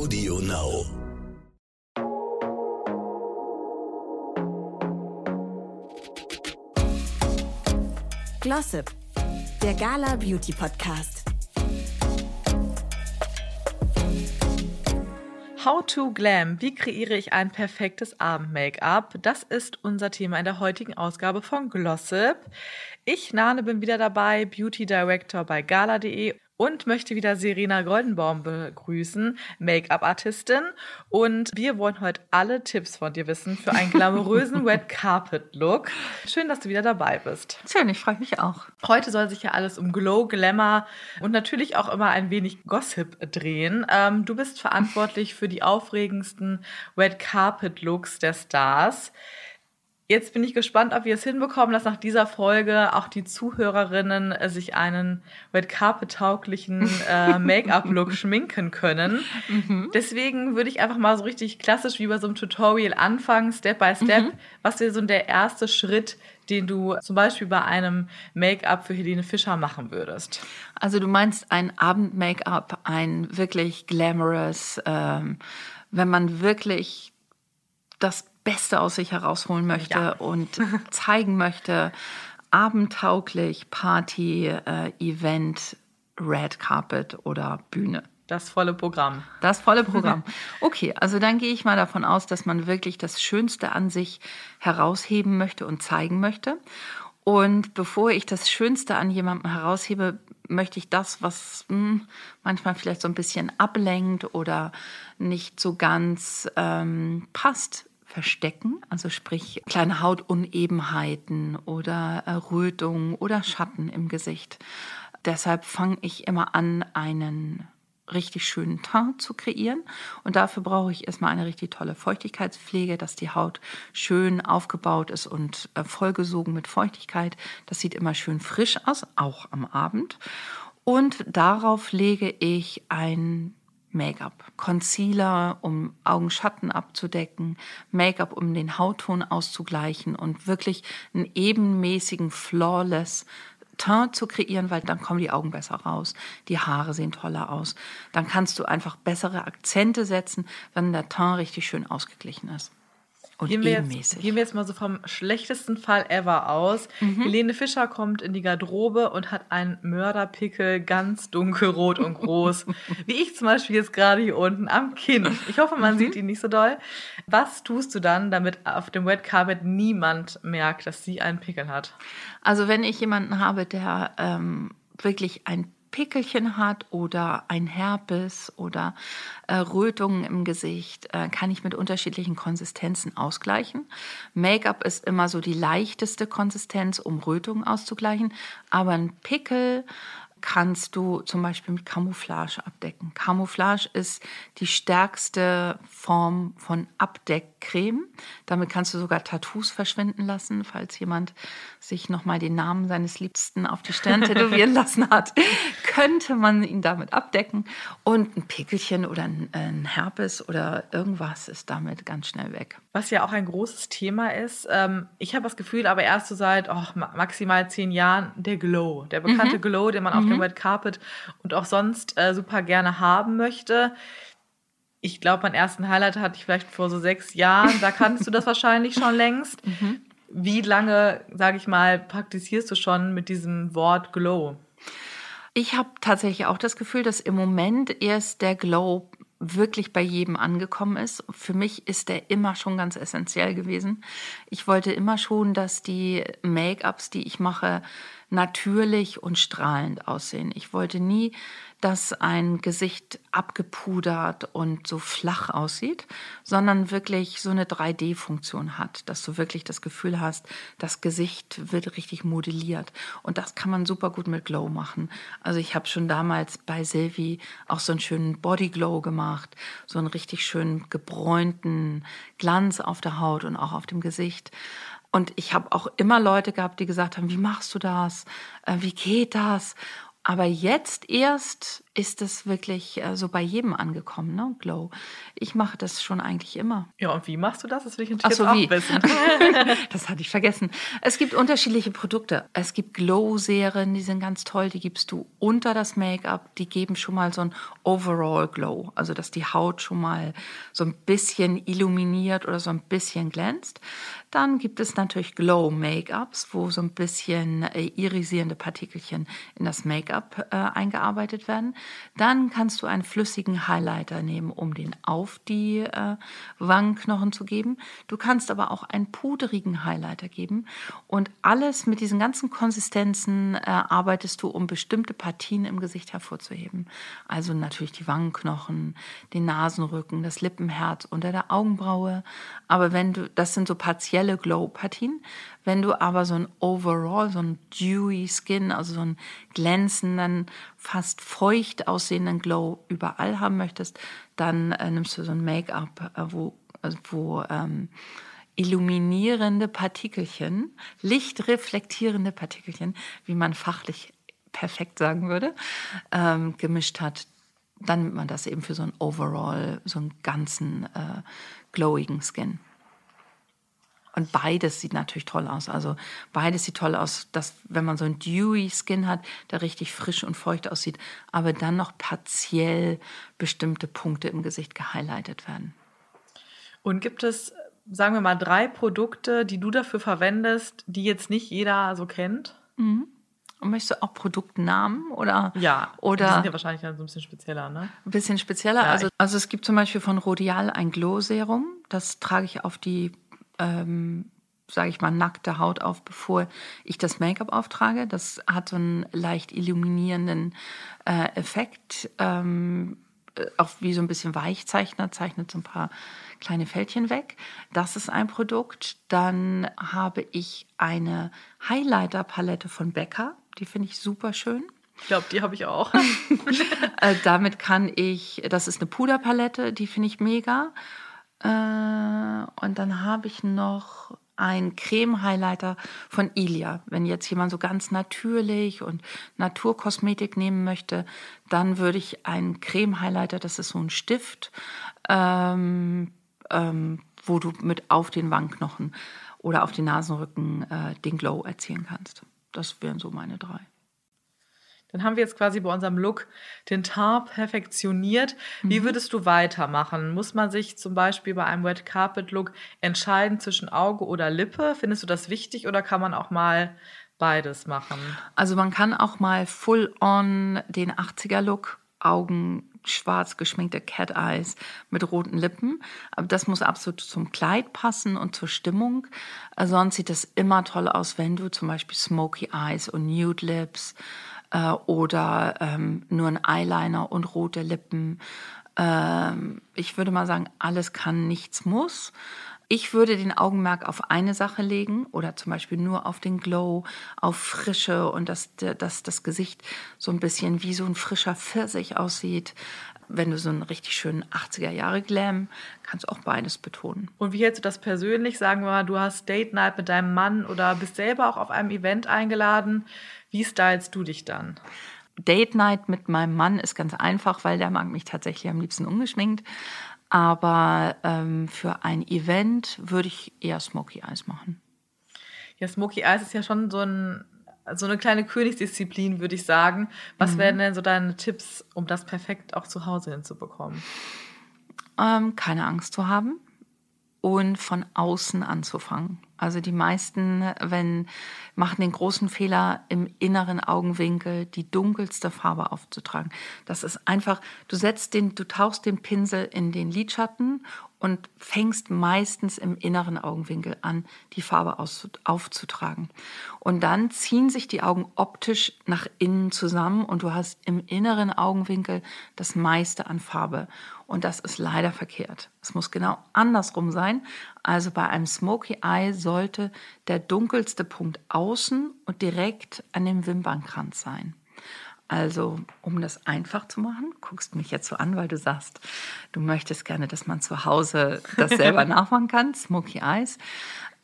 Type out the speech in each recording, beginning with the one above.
Audio Now. Glossip, der Gala Beauty Podcast. How to Glam. Wie kreiere ich ein perfektes Abend-Make-up? Das ist unser Thema in der heutigen Ausgabe von Glossip. Ich, Nane, bin wieder dabei, Beauty Director bei gala.de und möchte wieder Serena Goldenbaum begrüßen, Make-up-Artistin. Und wir wollen heute alle Tipps von dir wissen für einen glamourösen Red Carpet-Look. Schön, dass du wieder dabei bist. Schön, ich freue mich auch. Heute soll sich ja alles um Glow, Glamour und natürlich auch immer ein wenig Gossip drehen. Ähm, du bist verantwortlich für die aufregendsten Red Carpet-Looks der Stars. Jetzt bin ich gespannt, ob wir es hinbekommen, dass nach dieser Folge auch die Zuhörerinnen äh, sich einen Red Carpet tauglichen äh, Make-up-Look schminken können. Mhm. Deswegen würde ich einfach mal so richtig klassisch wie bei so einem Tutorial anfangen, Step by Step. Mhm. Was wäre so der erste Schritt, den du zum Beispiel bei einem Make-up für Helene Fischer machen würdest? Also du meinst ein Abend-Make-up, ein wirklich glamorous, ähm, wenn man wirklich das Beste aus sich herausholen möchte ja. und zeigen möchte, abendtauglich, Party, äh, Event, Red Carpet oder Bühne. Das volle Programm. Das volle Programm. Okay, also dann gehe ich mal davon aus, dass man wirklich das Schönste an sich herausheben möchte und zeigen möchte. Und bevor ich das Schönste an jemandem heraushebe, möchte ich das, was mh, hm, manchmal vielleicht so ein bisschen ablenkt oder nicht so ganz ähm, passt, verstecken, also sprich kleine Hautunebenheiten oder Rötungen oder Schatten im Gesicht. Deshalb fange ich immer an, einen richtig schönen Teint zu kreieren. Und dafür brauche ich erstmal eine richtig tolle Feuchtigkeitspflege, dass die Haut schön aufgebaut ist und äh, vollgesogen mit Feuchtigkeit. Das sieht immer schön frisch aus, auch am Abend. Und darauf lege ich ein Make-up. Concealer, um Augenschatten abzudecken, Make-up, um den Hautton auszugleichen und wirklich einen ebenmäßigen, flawless Teint zu kreieren, weil dann kommen die Augen besser raus, die Haare sehen toller aus. Dann kannst du einfach bessere Akzente setzen, wenn der Teint richtig schön ausgeglichen ist und gehen wir, jetzt, gehen wir jetzt mal so vom schlechtesten Fall ever aus. Mhm. Helene Fischer kommt in die Garderobe und hat einen Mörderpickel ganz dunkelrot und groß. wie ich zum Beispiel jetzt gerade hier unten am Kinn. Ich hoffe, man mhm. sieht ihn nicht so doll. Was tust du dann, damit auf dem Red Carpet niemand merkt, dass sie einen Pickel hat? Also wenn ich jemanden habe, der ähm, wirklich ein Pickelchen hat oder ein Herpes oder äh, Rötungen im Gesicht, äh, kann ich mit unterschiedlichen Konsistenzen ausgleichen. Make-up ist immer so die leichteste Konsistenz, um Rötungen auszugleichen, aber ein Pickel kannst du zum Beispiel mit Camouflage abdecken. Camouflage ist die stärkste Form von Abdeckcreme. Damit kannst du sogar Tattoos verschwinden lassen, falls jemand sich nochmal den Namen seines Liebsten auf die Stirn tätowieren lassen hat, könnte man ihn damit abdecken. Und ein Pickelchen oder ein, Herpes oder irgendwas ist damit ganz schnell weg. Was ja auch ein großes Thema ist. Ähm, ich habe das Gefühl, aber erst so seit oh, maximal zehn Jahren, der Glow, der bekannte mhm. Glow, den man auf mhm. Dem Red Carpet und auch sonst äh, super gerne haben möchte. Ich glaube, mein ersten Highlight hatte ich vielleicht vor so sechs Jahren. Da kannst du das wahrscheinlich schon längst. Mhm. Wie lange, sage ich mal, praktizierst du schon mit diesem Wort Glow? Ich habe tatsächlich auch das Gefühl, dass im Moment erst der Glow wirklich bei jedem angekommen ist. Für mich ist der immer schon ganz essentiell gewesen. Ich wollte immer schon, dass die Make-ups, die ich mache, natürlich und strahlend aussehen. Ich wollte nie, dass ein Gesicht abgepudert und so flach aussieht, sondern wirklich so eine 3D-Funktion hat, dass du wirklich das Gefühl hast, das Gesicht wird richtig modelliert. Und das kann man super gut mit Glow machen. Also ich habe schon damals bei Sylvie auch so einen schönen Body Glow gemacht, so einen richtig schönen gebräunten Glanz auf der Haut und auch auf dem Gesicht. Und ich habe auch immer Leute gehabt, die gesagt haben, wie machst du das? Äh, wie geht das? Aber jetzt erst ist es wirklich äh, so bei jedem angekommen, ne? Glow. Ich mache das schon eigentlich immer. Ja, und wie machst du das? Das will ich natürlich so, jetzt wie? auch wissen. das hatte ich vergessen. Es gibt unterschiedliche Produkte. Es gibt Glow-Serien, die sind ganz toll. Die gibst du unter das Make-up. Die geben schon mal so ein Overall Glow. Also, dass die Haut schon mal so ein bisschen illuminiert oder so ein bisschen glänzt. Dann gibt es natürlich Glow-Make-ups, wo so ein bisschen äh, irisierende Partikelchen in das Make-up äh, eingearbeitet werden. Dann kannst du einen flüssigen Highlighter nehmen, um den auf die äh, Wangenknochen zu geben. Du kannst aber auch einen puderigen Highlighter geben. Und alles mit diesen ganzen Konsistenzen äh, arbeitest du, um bestimmte Partien im Gesicht hervorzuheben. Also natürlich die Wangenknochen, den Nasenrücken, das Lippenherz unter der Augenbraue. Aber wenn du, das sind so partielle Glow-Partien. Wenn du aber so ein Overall, so ein dewy Skin, also so einen glänzenden, fast feucht aussehenden Glow überall haben möchtest, dann äh, nimmst du so ein Make-up, äh, wo, also wo ähm, illuminierende Partikelchen, lichtreflektierende Partikelchen, wie man fachlich perfekt sagen würde, ähm, gemischt hat. Dann nimmt man das eben für so ein Overall, so einen ganzen äh, glowigen Skin. Und beides sieht natürlich toll aus. Also beides sieht toll aus, dass wenn man so einen dewy Skin hat, der richtig frisch und feucht aussieht, aber dann noch partiell bestimmte Punkte im Gesicht gehighlightet werden. Und gibt es, sagen wir mal, drei Produkte, die du dafür verwendest, die jetzt nicht jeder so kennt? Und möchtest du auch Produktnamen oder? Ja, die Oder sind ja wahrscheinlich dann so ein bisschen spezieller, ne? ein bisschen spezieller. Ja, also, also es gibt zum Beispiel von Rodial ein Glow-Serum. Das trage ich auf die, ähm, sage ich mal, nackte Haut auf, bevor ich das Make-up auftrage. Das hat so einen leicht illuminierenden äh, Effekt. Ähm, äh, auch wie so ein bisschen Weichzeichner, zeichnet so ein paar kleine Fältchen weg. Das ist ein Produkt. Dann habe ich eine Highlighter-Palette von Becca. Die finde ich super schön. Ich glaube, die habe ich auch. Äh, damit kann ich, das ist eine Puderpalette, die finde ich mega. Äh, und dann habe ich noch einen Creme-Highlighter von Ilia. Wenn jetzt jemand so ganz natürlich und Naturkosmetik nehmen möchte, dann würde ich einen Creme-Highlighter, das ist so ein Stift, ähm, ähm, wo du mit auf den Wangenknochen oder auf den Nasenrücken äh, den Glow erzielen kannst. Das wären so meine drei. Dann haben wir jetzt quasi bei unserem Look den Teint perfektioniert. Wie würdest du weitermachen? Muss man sich zum Beispiel bei einem Red Carpet Look entscheiden zwischen Auge oder Lippe? Findest du das wichtig oder kann man auch mal beides machen? Also man kann auch mal full on den 80er-Look, Augen schwarz geschminkte Cat Eyes mit roten Lippen. Aber das muss absolut zum Kleid passen und zur Stimmung. Sonst sieht es immer toll aus, wenn du zum Beispiel Smoky Eyes und Nude Lips äh, oder ähm, nur ein Eyeliner und rote Lippen. Ähm, ich würde mal sagen, alles kann, nichts muss. Ich würde den Augenmerk auf eine Sache legen oder zum Beispiel nur auf den Glow, auf Frische und dass, dass das Gesicht so ein bisschen wie so ein frischer Pfirsich aussieht. Wenn du so einen richtig schönen 80er Jahre Glam, kannst du auch beides betonen. Und wie hältst du das persönlich? Sagen wir mal, du hast Date Night mit deinem Mann oder bist selber auch auf einem Event eingeladen. Wie stylst du dich dann? Date Night mit meinem Mann ist ganz einfach, weil der mag mich tatsächlich am liebsten ungeschminkt. Aber ähm, für ein Event würde ich eher Smoky Eyes machen. Ja, Smoky Eyes ist ja schon so, ein, so eine kleine Königsdisziplin, würde ich sagen. Was wären denn so deine Tipps, um das perfekt auch zu Hause hinzubekommen? ähm, keine Angst zu haben und von außen anzufangen. Also die meisten, wenn machen den großen Fehler im inneren Augenwinkel die dunkelste Farbe aufzutragen. Das ist einfach, du setzt den, du tauchst den Pinsel in den Lidschatten und fängst meistens im inneren Augenwinkel an, die Farbe aufzutragen. Und dann ziehen sich die Augen optisch nach innen zusammen und du hast im inneren Augenwinkel das meiste an Farbe. Und das ist leider verkehrt. Es muss genau andersrum sein. Also bei einem Smoky Eye sollte der dunkelste Punkt außen und direkt an dem Wimpernkranz sein. Also, um das einfach zu machen, guckst mich jetzt so an, weil du sagst, du möchtest gerne, dass man zu Hause das selber nachmachen kann, Smoky Eyes.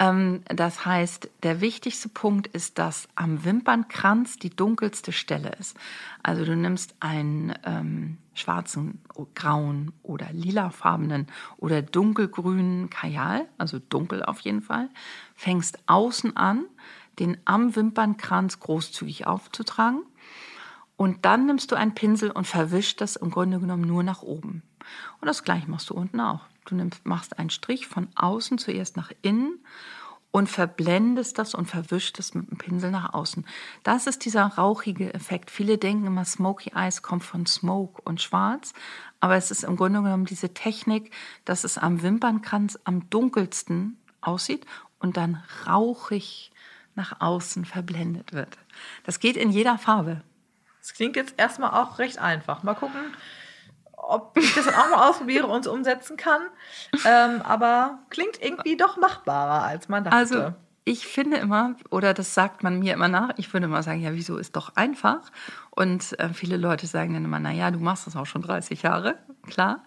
Ähm, das heißt, der wichtigste Punkt ist, dass am Wimpernkranz die dunkelste Stelle ist. Also du nimmst einen ähm, schwarzen, grauen oder lilafarbenen oder dunkelgrünen Kajal, also dunkel auf jeden Fall, fängst außen an, den am Wimpernkranz großzügig aufzutragen und dann nimmst du einen Pinsel und verwischst das im Grunde genommen nur nach oben. Und das gleiche machst du unten auch. Du nimmst, machst einen Strich von außen zuerst nach innen und verblendest das und verwischst es mit dem Pinsel nach außen. Das ist dieser rauchige Effekt. Viele denken immer, Smoky Eyes kommt von Smoke und Schwarz, aber es ist im Grunde genommen diese Technik, dass es am Wimpernkranz am dunkelsten aussieht und dann rauchig nach außen verblendet wird. Das geht in jeder Farbe. Das klingt jetzt erstmal auch recht einfach. Mal gucken, ob ich das dann auch mal ausprobiere und umsetzen kann. Ähm, aber klingt irgendwie doch machbarer, als man dachte. Also ich finde immer, oder das sagt man mir immer nach, ich würde immer sagen, ja, wieso ist doch einfach? Und äh, viele Leute sagen dann immer, naja, du machst das auch schon 30 Jahre, klar.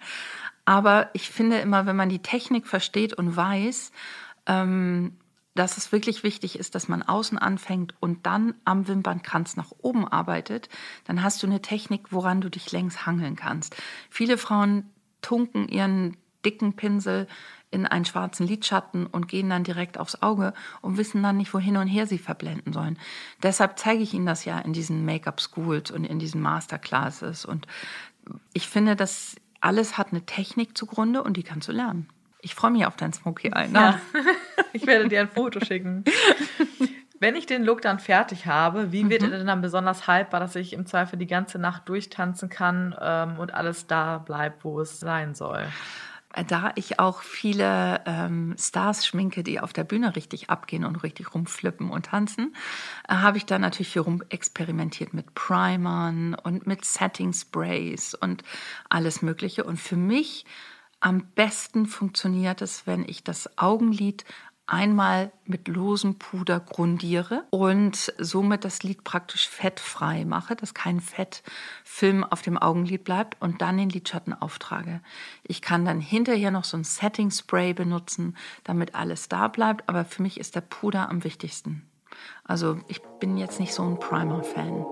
Aber ich finde immer, wenn man die Technik versteht und weiß, ähm, dass es wirklich wichtig ist, dass man außen anfängt und dann am Wimpernkranz nach oben arbeitet, dann hast du eine Technik, woran du dich längs hangeln kannst. Viele Frauen tunken ihren dicken Pinsel in einen schwarzen Lidschatten und gehen dann direkt aufs Auge und wissen dann nicht, wohin und her sie verblenden sollen. Deshalb zeige ich Ihnen das ja in diesen Make-up-Schools und in diesen Masterclasses. Und ich finde, das alles hat eine Technik zugrunde und die kannst du lernen. Ich freue mich auf dein Smoky Eye. Ne? Ja. ich werde dir ein Foto schicken. Wenn ich den Look dann fertig habe, wie wird mhm. er denn dann besonders haltbar, dass ich im Zweifel die ganze Nacht durchtanzen kann ähm, und alles da bleibt, wo es sein soll? Da ich auch viele ähm, Stars schminke, die auf der Bühne richtig abgehen und richtig rumflippen und tanzen, äh, habe ich da natürlich viel rumexperimentiert mit Primern und mit Setting Sprays und alles Mögliche. Und für mich am besten funktioniert es, wenn ich das Augenlid einmal mit losem Puder grundiere und somit das Lid praktisch fettfrei mache, dass kein Fettfilm auf dem Augenlid bleibt und dann den Lidschatten auftrage. Ich kann dann hinterher noch so ein Setting Spray benutzen, damit alles da bleibt, aber für mich ist der Puder am wichtigsten. Also ich bin jetzt nicht so ein Primer-Fan.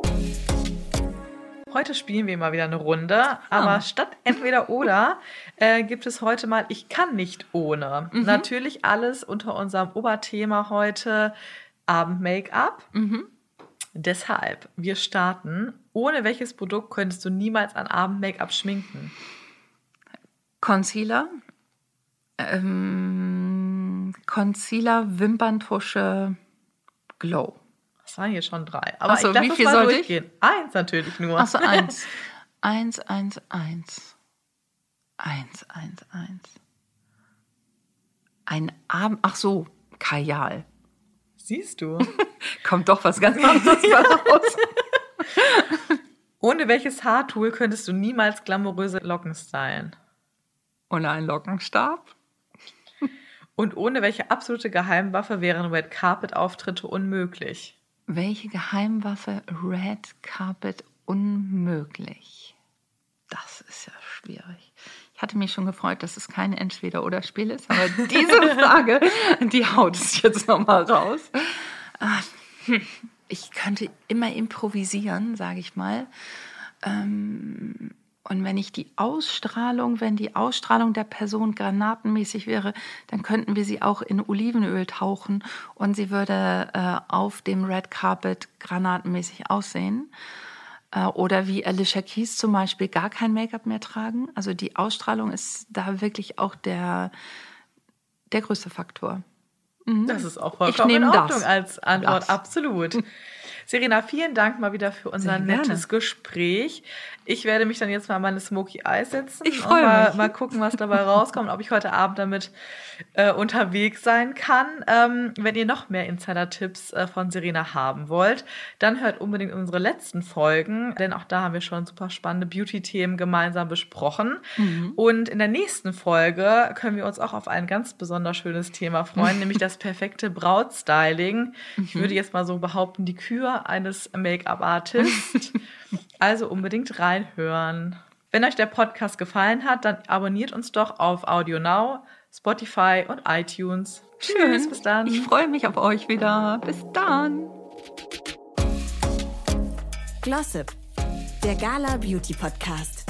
Heute spielen wir mal wieder eine Runde, aber ah. statt entweder oder äh, gibt es heute mal Ich kann nicht ohne. Mhm. Natürlich alles unter unserem Oberthema heute Abend-Make-up. Mhm. Deshalb, wir starten. Ohne welches Produkt könntest du niemals an Abend-Make-up schminken? Concealer. Ähm, Concealer, Wimperntusche, Glow. Das waren hier schon drei. Aber so, ich wie viel mal durchgehen. Ich? Eins natürlich nur. Achso, eins. eins, eins, eins. Eins, eins, eins. Ein Abend. Ach so, Kajal. Siehst du? Kommt doch was ganz anderes raus. Ohne welches Haartool könntest du niemals glamouröse Locken stylen? Ohne einen Lockenstab? Und ohne welche absolute Geheimwaffe wären Red Carpet Auftritte unmöglich? Welche Geheimwaffe Red Carpet unmöglich? Das ist ja schwierig. Ich hatte mich schon gefreut, dass es kein Entweder-Oder-Spiel ist, aber diese Frage, die haut es jetzt nochmal raus. Ah, hm. Ich könnte immer improvisieren, sage ich mal. Ähm, und wenn ich die Ausstrahlung, wenn die Ausstrahlung der Person granatenmäßig wäre, dann könnten wir sie auch in Olivenöl tauchen und sie würde äh, auf dem Red Carpet granatenmäßig aussehen. Äh, oder wie Alicia Keys zum Beispiel gar kein Make-up mehr tragen. Also die Ausstrahlung ist da wirklich auch der, der größte Faktor. Mhm. Das ist auch vollkommen in Ordnung das. als Antwort, das. absolut. Serena, vielen Dank mal wieder für unser nettes Gespräch. Ich werde mich dann jetzt mal meine Smoky Eyes setzen ich und mal, mich. mal gucken, was dabei rauskommt, ob ich heute Abend damit äh, unterwegs sein kann. Ähm, wenn ihr noch mehr Insider-Tipps äh, von Serena haben wollt, dann hört unbedingt unsere letzten Folgen, denn auch da haben wir schon super spannende Beauty-Themen gemeinsam besprochen. Mhm. Und in der nächsten Folge können wir uns auch auf ein ganz besonders schönes Thema freuen, nämlich das perfekte Brautstyling. Mhm. Ich würde jetzt mal so behaupten, die Kür eines Make-up-Artists. Also unbedingt reinhören. Wenn euch der Podcast gefallen hat, dann abonniert uns doch auf Audio Now, Spotify und iTunes. Tschüss, bis dann. Ich freue mich auf euch wieder. Bis dann. Glossip, der Gala Beauty Podcast.